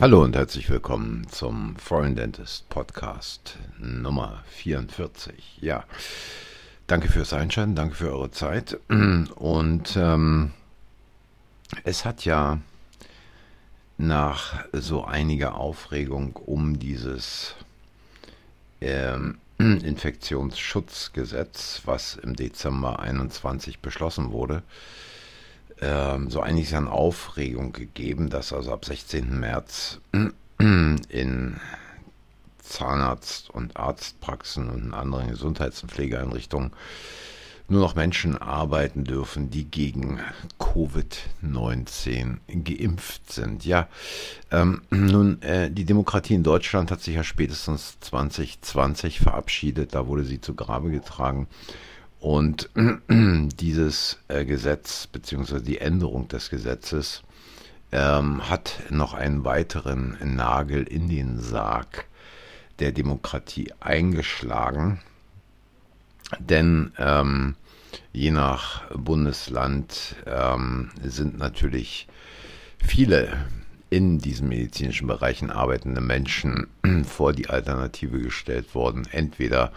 Hallo und herzlich willkommen zum Foreign Dentist Podcast Nummer 44. Ja, danke fürs Einschalten, danke für eure Zeit. Und ähm, es hat ja nach so einiger Aufregung um dieses ähm, Infektionsschutzgesetz, was im Dezember 21 beschlossen wurde, ähm, so einiges an Aufregung gegeben, dass also ab 16. März in Zahnarzt- und Arztpraxen und in anderen Gesundheits- und Pflegeeinrichtungen nur noch Menschen arbeiten dürfen, die gegen Covid-19 geimpft sind. Ja, ähm, nun, äh, die Demokratie in Deutschland hat sich ja spätestens 2020 verabschiedet, da wurde sie zu Grabe getragen. Und dieses äh, Gesetz beziehungsweise die Änderung des Gesetzes ähm, hat noch einen weiteren Nagel in den Sarg der Demokratie eingeschlagen. Denn ähm, je nach Bundesland ähm, sind natürlich viele in diesen medizinischen Bereichen arbeitende Menschen vor die Alternative gestellt worden. Entweder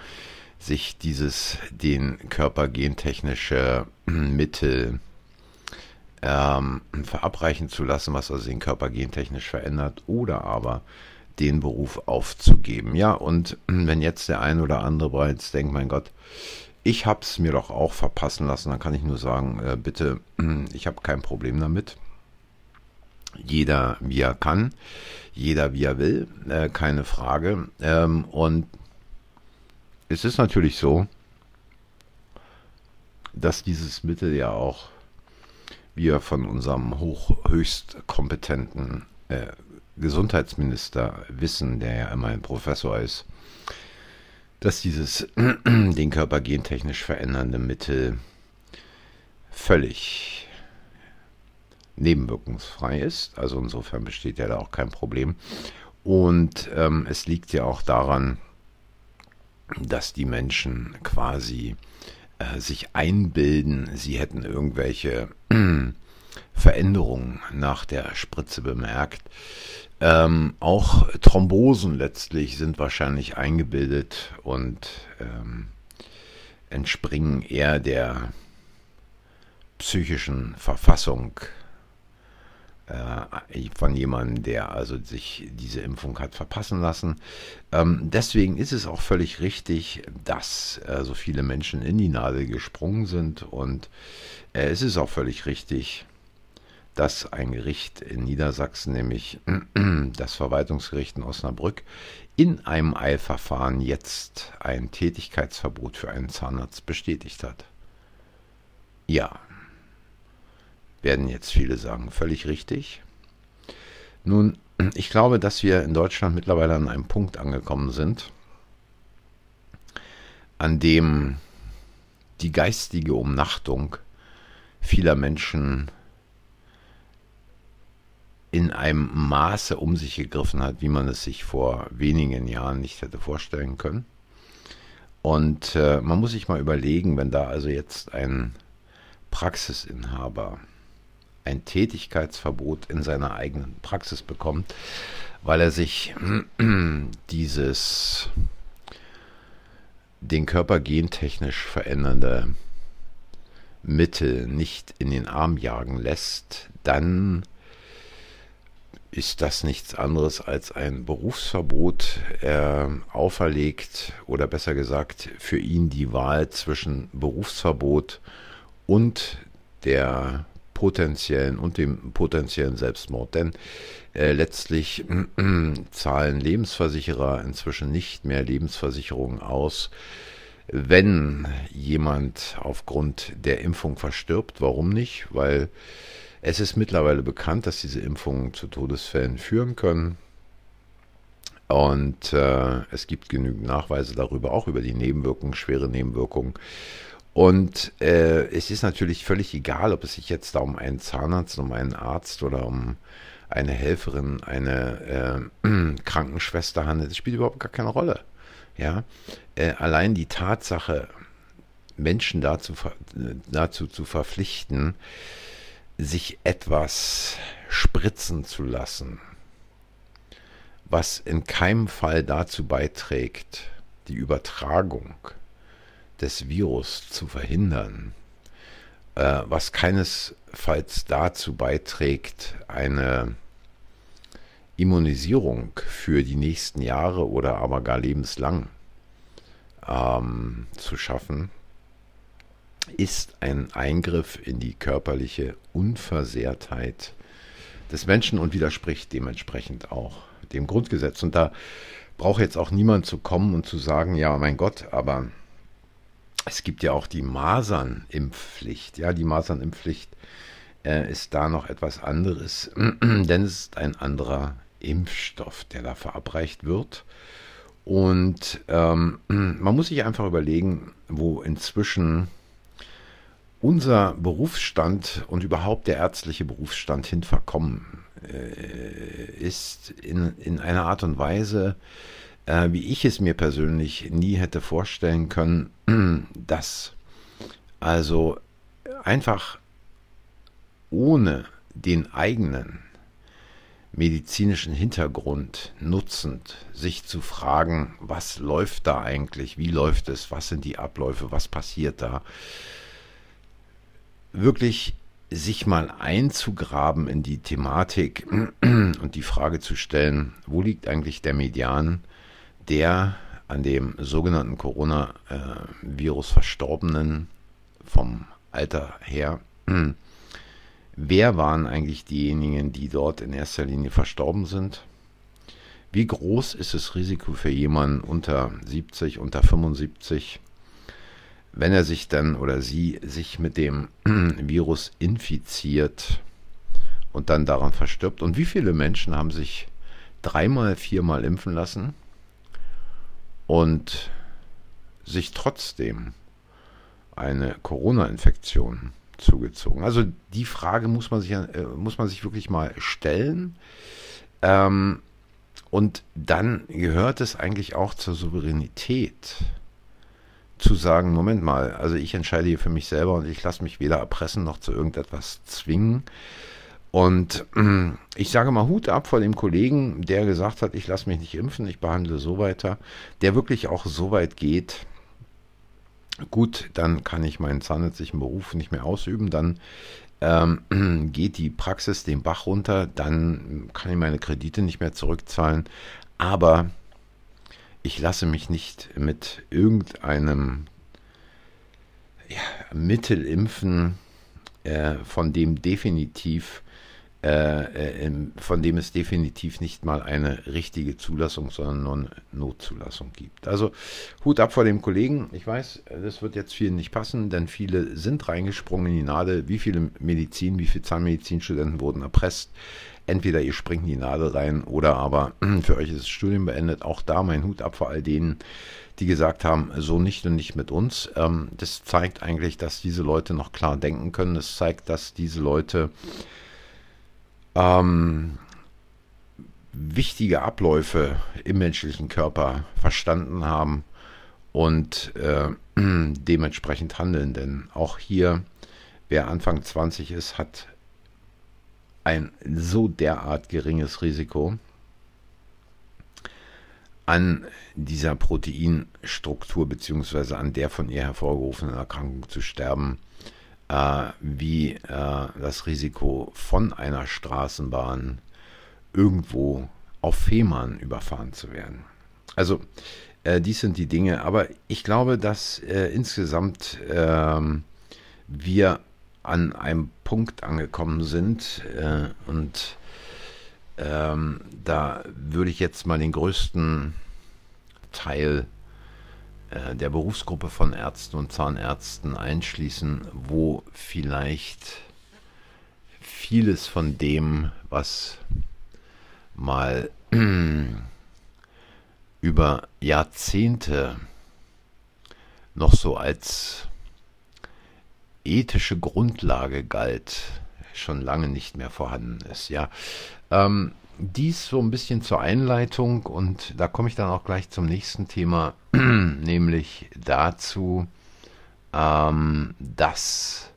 sich dieses den Körper gentechnische Mittel ähm, verabreichen zu lassen, was also den Körper gentechnisch verändert, oder aber den Beruf aufzugeben. Ja, und wenn jetzt der ein oder andere bereits denkt, mein Gott, ich habe es mir doch auch verpassen lassen, dann kann ich nur sagen, äh, bitte, ich habe kein Problem damit. Jeder wie er kann, jeder wie er will, äh, keine Frage. Ähm, und es ist natürlich so, dass dieses Mittel ja auch wir von unserem hoch, höchst kompetenten äh, Gesundheitsminister wissen, der ja immer ein Professor ist, dass dieses den Körper gentechnisch verändernde Mittel völlig nebenwirkungsfrei ist. Also insofern besteht ja da auch kein Problem. Und ähm, es liegt ja auch daran, dass die Menschen quasi äh, sich einbilden, sie hätten irgendwelche Veränderungen nach der Spritze bemerkt. Ähm, auch Thrombosen letztlich sind wahrscheinlich eingebildet und ähm, entspringen eher der psychischen Verfassung äh, von jemandem, der also sich diese Impfung hat verpassen lassen. Ähm, deswegen ist es auch völlig richtig, dass äh, so viele Menschen in die Nadel gesprungen sind und äh, es ist auch völlig richtig, dass ein Gericht in Niedersachsen, nämlich das Verwaltungsgericht in Osnabrück, in einem Eilverfahren jetzt ein Tätigkeitsverbot für einen Zahnarzt bestätigt hat. Ja, werden jetzt viele sagen, völlig richtig. Nun, ich glaube, dass wir in Deutschland mittlerweile an einem Punkt angekommen sind, an dem die geistige Umnachtung vieler Menschen in einem Maße um sich gegriffen hat, wie man es sich vor wenigen Jahren nicht hätte vorstellen können. Und äh, man muss sich mal überlegen, wenn da also jetzt ein Praxisinhaber ein Tätigkeitsverbot in seiner eigenen Praxis bekommt, weil er sich dieses den Körper gentechnisch verändernde Mittel nicht in den Arm jagen lässt, dann ist das nichts anderes als ein Berufsverbot. Er auferlegt oder besser gesagt für ihn die Wahl zwischen Berufsverbot und der potenziellen und dem potenziellen Selbstmord. Denn äh, letztlich äh, zahlen Lebensversicherer inzwischen nicht mehr Lebensversicherungen aus, wenn jemand aufgrund der Impfung verstirbt. Warum nicht? Weil es ist mittlerweile bekannt, dass diese Impfungen zu Todesfällen führen können. Und äh, es gibt genügend Nachweise darüber, auch über die Nebenwirkungen, schwere Nebenwirkungen. Und äh, es ist natürlich völlig egal, ob es sich jetzt da um einen Zahnarzt, um einen Arzt oder um eine Helferin, eine äh, Krankenschwester handelt. Das spielt überhaupt gar keine Rolle. Ja, äh, allein die Tatsache, Menschen dazu, dazu zu verpflichten, sich etwas spritzen zu lassen, was in keinem Fall dazu beiträgt, die Übertragung des Virus zu verhindern, äh, was keinesfalls dazu beiträgt, eine Immunisierung für die nächsten Jahre oder aber gar lebenslang ähm, zu schaffen, ist ein Eingriff in die körperliche Unversehrtheit des Menschen und widerspricht dementsprechend auch dem Grundgesetz. Und da braucht jetzt auch niemand zu kommen und zu sagen, ja, mein Gott, aber es gibt ja auch die Masernimpfpflicht. Ja, die Masernimpfpflicht äh, ist da noch etwas anderes, denn es ist ein anderer Impfstoff, der da verabreicht wird. Und ähm, man muss sich einfach überlegen, wo inzwischen unser Berufsstand und überhaupt der ärztliche Berufsstand hin verkommen äh, ist, in, in einer Art und Weise, äh, wie ich es mir persönlich nie hätte vorstellen können, dass also einfach ohne den eigenen medizinischen Hintergrund nutzend, sich zu fragen, was läuft da eigentlich, wie läuft es, was sind die Abläufe, was passiert da, wirklich sich mal einzugraben in die Thematik und die Frage zu stellen, wo liegt eigentlich der Median der an dem sogenannten Coronavirus Verstorbenen vom Alter her. Wer waren eigentlich diejenigen, die dort in erster Linie verstorben sind? Wie groß ist das Risiko für jemanden unter 70, unter 75? wenn er sich dann oder sie sich mit dem Virus infiziert und dann daran verstirbt. Und wie viele Menschen haben sich dreimal, viermal impfen lassen und sich trotzdem eine Corona-Infektion zugezogen? Also die Frage muss man sich, äh, muss man sich wirklich mal stellen. Ähm, und dann gehört es eigentlich auch zur Souveränität zu sagen, Moment mal, also ich entscheide hier für mich selber und ich lasse mich weder erpressen noch zu irgendetwas zwingen. Und ich sage mal Hut ab vor dem Kollegen, der gesagt hat, ich lasse mich nicht impfen, ich behandle so weiter, der wirklich auch so weit geht, gut, dann kann ich meinen zahnärztlichen Beruf nicht mehr ausüben, dann ähm, geht die Praxis den Bach runter, dann kann ich meine Kredite nicht mehr zurückzahlen, aber ich lasse mich nicht mit irgendeinem ja, Mittel impfen, äh, von dem definitiv äh, äh, von dem es definitiv nicht mal eine richtige Zulassung, sondern nur eine Notzulassung gibt. Also Hut ab vor dem Kollegen. Ich weiß, das wird jetzt vielen nicht passen, denn viele sind reingesprungen in die Nadel. Wie viele Medizin, wie viele Zahnmedizinstudenten wurden erpresst? Entweder ihr springt in die Nadel rein oder aber für euch ist das Studium beendet. Auch da mein Hut ab vor all denen, die gesagt haben, so nicht und nicht mit uns. Ähm, das zeigt eigentlich, dass diese Leute noch klar denken können. Das zeigt, dass diese Leute ähm, wichtige Abläufe im menschlichen Körper verstanden haben und äh, dementsprechend handeln. Denn auch hier, wer Anfang 20 ist, hat ein so derart geringes Risiko an dieser Proteinstruktur beziehungsweise an der von ihr hervorgerufenen Erkrankung zu sterben, wie äh, das Risiko von einer Straßenbahn irgendwo auf Fehmarn überfahren zu werden. Also äh, dies sind die Dinge, aber ich glaube, dass äh, insgesamt ähm, wir an einem Punkt angekommen sind äh, und ähm, da würde ich jetzt mal den größten Teil äh, der Berufsgruppe von Ärzten und Zahnärzten einschließen, wo vielleicht vieles von dem, was mal über Jahrzehnte noch so als ethische Grundlage galt, schon lange nicht mehr vorhanden ist. Ja, ähm, dies so ein bisschen zur Einleitung und da komme ich dann auch gleich zum nächsten Thema, nämlich dazu, ähm, dass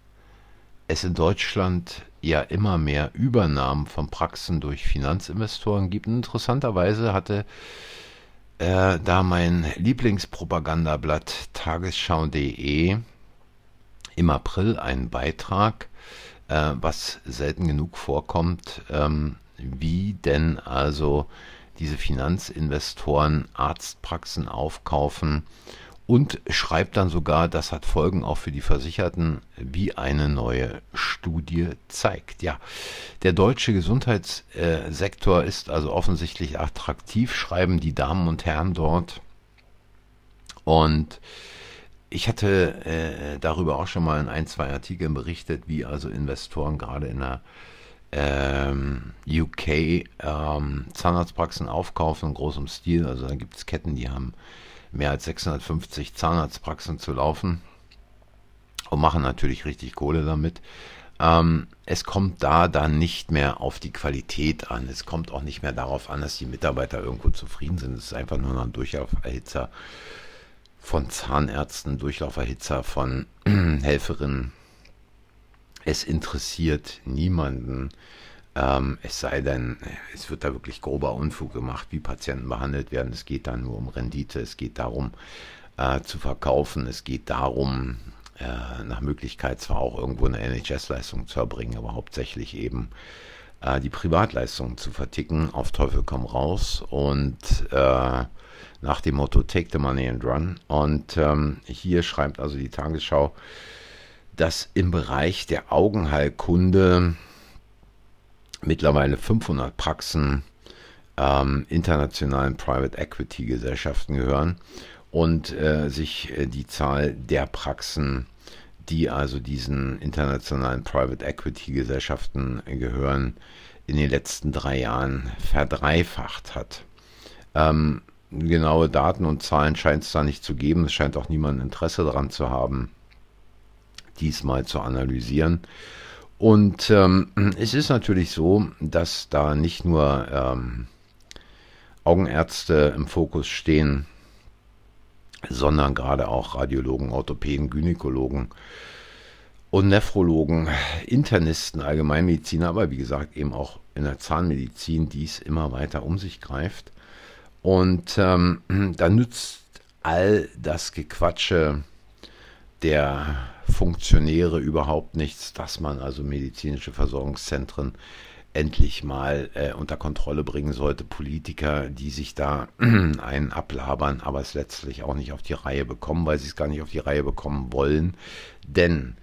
es in Deutschland ja immer mehr Übernahmen von Praxen durch Finanzinvestoren gibt. Und interessanterweise hatte äh, da mein Lieblingspropagandablatt tagesschau.de im April einen Beitrag, äh, was selten genug vorkommt, ähm, wie denn also diese Finanzinvestoren Arztpraxen aufkaufen und schreibt dann sogar, das hat Folgen auch für die Versicherten, wie eine neue Studie zeigt. Ja, der deutsche Gesundheitssektor ist also offensichtlich attraktiv, schreiben die Damen und Herren dort. Und ich hatte äh, darüber auch schon mal in ein, zwei Artikeln berichtet, wie also Investoren gerade in der UK ähm, Zahnarztpraxen aufkaufen in großem Stil. Also da gibt es Ketten, die haben mehr als 650 Zahnarztpraxen zu laufen und machen natürlich richtig Kohle damit. Ähm, es kommt da dann nicht mehr auf die Qualität an. Es kommt auch nicht mehr darauf an, dass die Mitarbeiter irgendwo zufrieden sind. Es ist einfach nur ein Durchlauferhitzer von Zahnärzten, Durchlauferhitzer von Helferinnen. Es interessiert niemanden, ähm, es sei denn, es wird da wirklich grober Unfug gemacht, wie Patienten behandelt werden. Es geht da nur um Rendite, es geht darum äh, zu verkaufen, es geht darum, äh, nach Möglichkeit zwar auch irgendwo eine NHS-Leistung zu erbringen, aber hauptsächlich eben äh, die Privatleistungen zu verticken, auf Teufel komm raus und äh, nach dem Motto Take the money and run. Und ähm, hier schreibt also die Tagesschau, dass im Bereich der Augenheilkunde mittlerweile 500 Praxen ähm, internationalen Private Equity Gesellschaften gehören und äh, sich äh, die Zahl der Praxen, die also diesen internationalen Private Equity Gesellschaften gehören, in den letzten drei Jahren verdreifacht hat. Ähm, genaue Daten und Zahlen scheint es da nicht zu geben. Es scheint auch niemand Interesse daran zu haben, diesmal zu analysieren. Und ähm, es ist natürlich so, dass da nicht nur ähm, Augenärzte im Fokus stehen, sondern gerade auch Radiologen, Orthopäden, Gynäkologen und Nephrologen, Internisten, Allgemeinmediziner, aber wie gesagt eben auch in der Zahnmedizin dies immer weiter um sich greift. Und ähm, da nützt all das Gequatsche der Funktionäre überhaupt nichts, dass man also medizinische Versorgungszentren endlich mal äh, unter Kontrolle bringen sollte. Politiker, die sich da einen ablabern, aber es letztlich auch nicht auf die Reihe bekommen, weil sie es gar nicht auf die Reihe bekommen wollen. Denn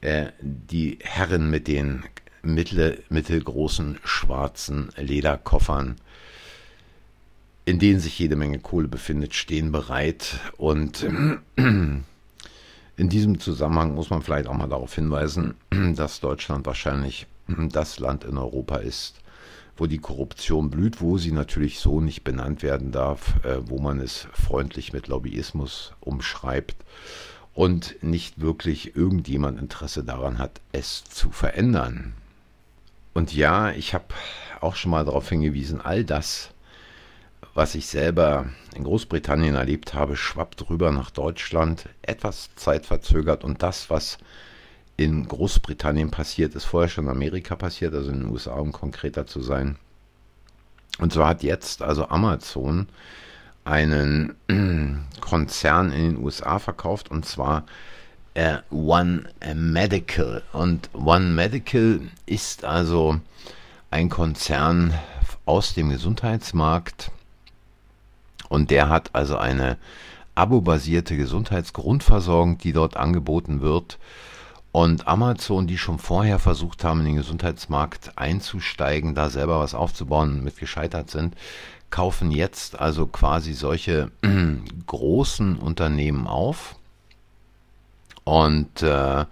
äh, die Herren mit den mittel, mittelgroßen schwarzen Lederkoffern, in denen sich jede Menge Kohle befindet, stehen bereit und In diesem Zusammenhang muss man vielleicht auch mal darauf hinweisen, dass Deutschland wahrscheinlich das Land in Europa ist, wo die Korruption blüht, wo sie natürlich so nicht benannt werden darf, äh, wo man es freundlich mit Lobbyismus umschreibt und nicht wirklich irgendjemand Interesse daran hat, es zu verändern. Und ja, ich habe auch schon mal darauf hingewiesen, all das, was ich selber in Großbritannien erlebt habe, schwappt rüber nach Deutschland, etwas zeitverzögert und das, was in Großbritannien passiert, ist vorher schon in Amerika passiert, also in den USA, um konkreter zu sein. Und so hat jetzt also Amazon einen Konzern in den USA verkauft und zwar äh, One Medical. Und One Medical ist also ein Konzern aus dem Gesundheitsmarkt, und der hat also eine abo-basierte Gesundheitsgrundversorgung, die dort angeboten wird. Und Amazon, die schon vorher versucht haben, in den Gesundheitsmarkt einzusteigen, da selber was aufzubauen, mit gescheitert sind, kaufen jetzt also quasi solche großen Unternehmen auf. Und äh,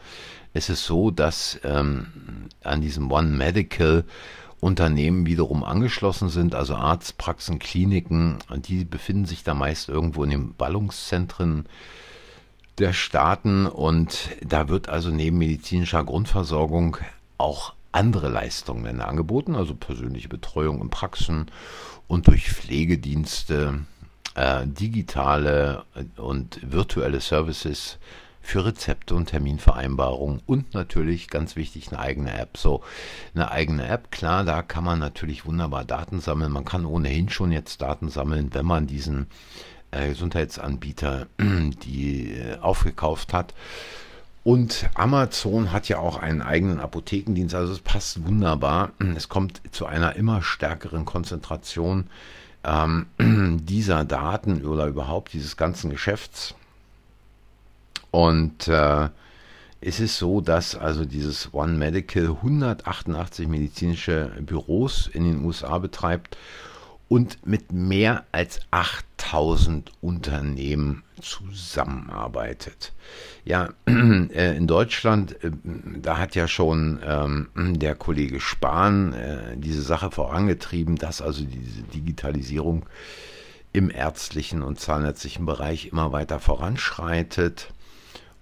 es ist so, dass ähm, an diesem One Medical Unternehmen wiederum angeschlossen sind, also Arztpraxen, Kliniken, die befinden sich da meist irgendwo in den Ballungszentren der Staaten. Und da wird also neben medizinischer Grundversorgung auch andere Leistungen angeboten, also persönliche Betreuung in Praxen und durch Pflegedienste, äh, digitale und virtuelle Services für Rezepte und Terminvereinbarungen und natürlich ganz wichtig eine eigene App. So eine eigene App, klar, da kann man natürlich wunderbar Daten sammeln. Man kann ohnehin schon jetzt Daten sammeln, wenn man diesen äh, Gesundheitsanbieter die äh, aufgekauft hat. Und Amazon hat ja auch einen eigenen Apothekendienst, also es passt wunderbar. Es kommt zu einer immer stärkeren Konzentration ähm, dieser Daten oder überhaupt dieses ganzen Geschäfts. Und äh, es ist so, dass also dieses One Medical 188 medizinische Büros in den USA betreibt und mit mehr als 8000 Unternehmen zusammenarbeitet. Ja, äh, in Deutschland, äh, da hat ja schon ähm, der Kollege Spahn äh, diese Sache vorangetrieben, dass also diese Digitalisierung im ärztlichen und zahnärztlichen Bereich immer weiter voranschreitet.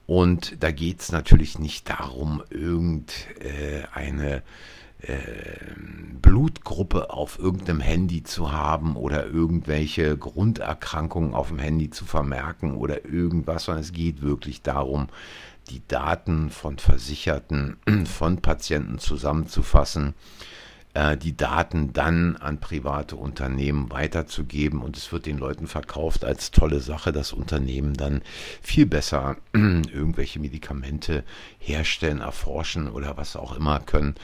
Und da geht es natürlich nicht darum, irgendeine ähm, Blutgruppe auf irgendeinem Handy zu haben oder irgendwelche Grunderkrankungen auf dem Handy zu vermerken oder irgendwas, sondern es geht wirklich darum, die Daten von Versicherten, von Patienten zusammenzufassen, äh, die Daten dann an private Unternehmen weiterzugeben und es wird den Leuten verkauft als tolle Sache, dass Unternehmen dann viel besser irgendwelche Medikamente herstellen, erforschen oder was auch immer können.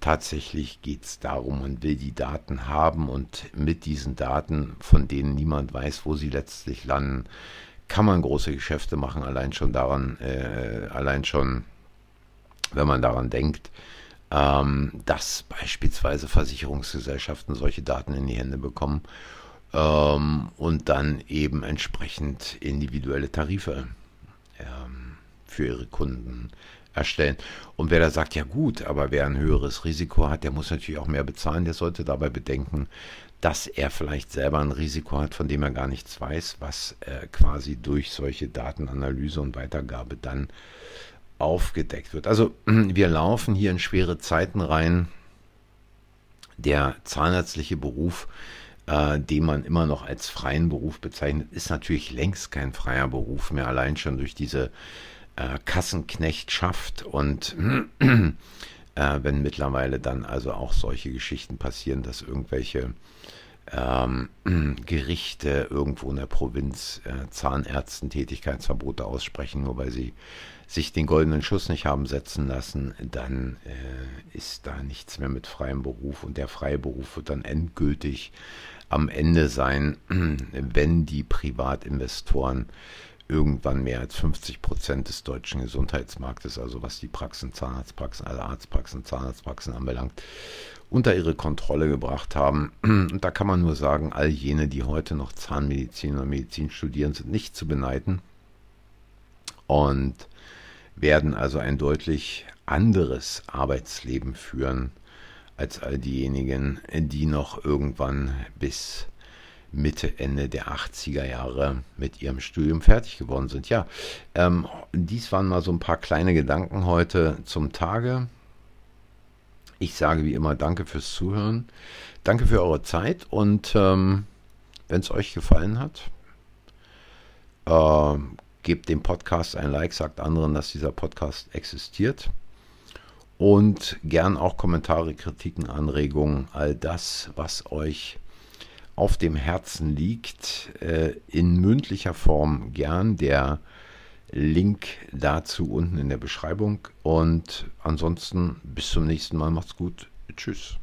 Tatsächlich geht es darum, man will die Daten haben und mit diesen Daten, von denen niemand weiß, wo sie letztlich landen, kann man große Geschäfte machen, allein schon daran, äh, allein schon, wenn man daran denkt, ähm, dass beispielsweise Versicherungsgesellschaften solche Daten in die Hände bekommen ähm, und dann eben entsprechend individuelle Tarife ähm, für ihre Kunden erstellen. Und wer da sagt, ja gut, aber wer ein höheres Risiko hat, der muss natürlich auch mehr bezahlen, der sollte dabei bedenken, dass er vielleicht selber ein Risiko hat, von dem er gar nichts weiß, was äh, quasi durch solche Datenanalyse und Weitergabe dann aufgedeckt wird. Also wir laufen hier in schwere Zeiten rein. Der zahnärztliche Beruf, äh, den man immer noch als freien Beruf bezeichnet, ist natürlich längst kein freier Beruf mehr, allein schon durch diese äh, Kassenknechtschaft und äh, wenn mittlerweile dann also auch solche Geschichten passieren, dass irgendwelche ähm, Gerichte irgendwo in der Provinz äh, Zahnärzten Tätigkeitsverbote aussprechen, nur weil sie sich den goldenen Schuss nicht haben setzen lassen, dann äh, ist da nichts mehr mit freiem Beruf und der freie Beruf wird dann endgültig am Ende sein, wenn die Privatinvestoren irgendwann mehr als 50 Prozent des deutschen Gesundheitsmarktes, also was die Praxen, Zahnarztpraxen, alle Arztpraxen, Zahnarztpraxen anbelangt, unter ihre Kontrolle gebracht haben. Und da kann man nur sagen, all jene, die heute noch Zahnmedizin oder Medizin studieren, sind nicht zu beneiden. Und werden also ein deutlich anderes Arbeitsleben führen als all diejenigen, die noch irgendwann bis Mitte, Ende der 80er Jahre mit ihrem Studium fertig geworden sind. Ja, ähm, dies waren mal so ein paar kleine Gedanken heute zum Tage. Ich sage wie immer Danke fürs Zuhören. Danke für eure Zeit und ähm, wenn es euch gefallen hat, äh, gebt dem Podcast ein Like, sagt anderen, dass dieser Podcast existiert. Und gern auch Kommentare, Kritiken, Anregungen, all das, was euch auf dem Herzen liegt, äh, in mündlicher Form gern. Der Link dazu unten in der Beschreibung. Und ansonsten bis zum nächsten Mal. Macht's gut. Tschüss.